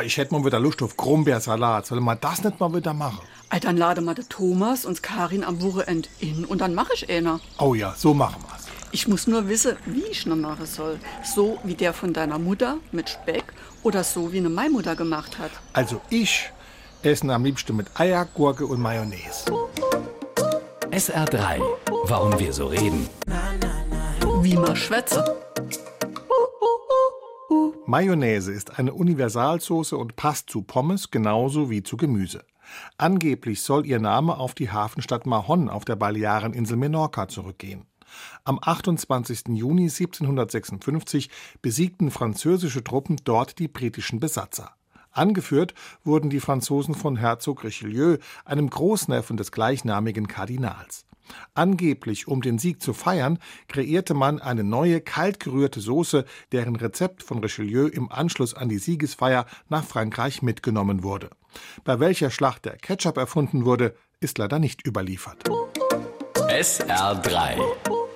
ich hätte mal wieder Lust auf Grumbeersalat. Soll man das nicht mal wieder machen? Ey, dann lade mal den Thomas und Karin am Wochenende in und dann mache ich einer. Oh ja, so machen wir's. Ich muss nur wissen, wie ich ihn machen soll. So wie der von deiner Mutter mit Speck oder so wie eine Maimutter gemacht hat. Also ich esse am liebsten mit Eier, Gurke und Mayonnaise. SR3. Warum wir so reden. Wie man schwätze. Mayonnaise ist eine Universalsoße und passt zu Pommes genauso wie zu Gemüse. Angeblich soll ihr Name auf die Hafenstadt Mahon auf der Baleareninsel Menorca zurückgehen. Am 28. Juni 1756 besiegten französische Truppen dort die britischen Besatzer. Angeführt wurden die Franzosen von Herzog Richelieu, einem Großneffen des gleichnamigen Kardinals. Angeblich, um den Sieg zu feiern, kreierte man eine neue, kalt gerührte Soße, deren Rezept von Richelieu im Anschluss an die Siegesfeier nach Frankreich mitgenommen wurde. Bei welcher Schlacht der Ketchup erfunden wurde, ist leider nicht überliefert. SR3.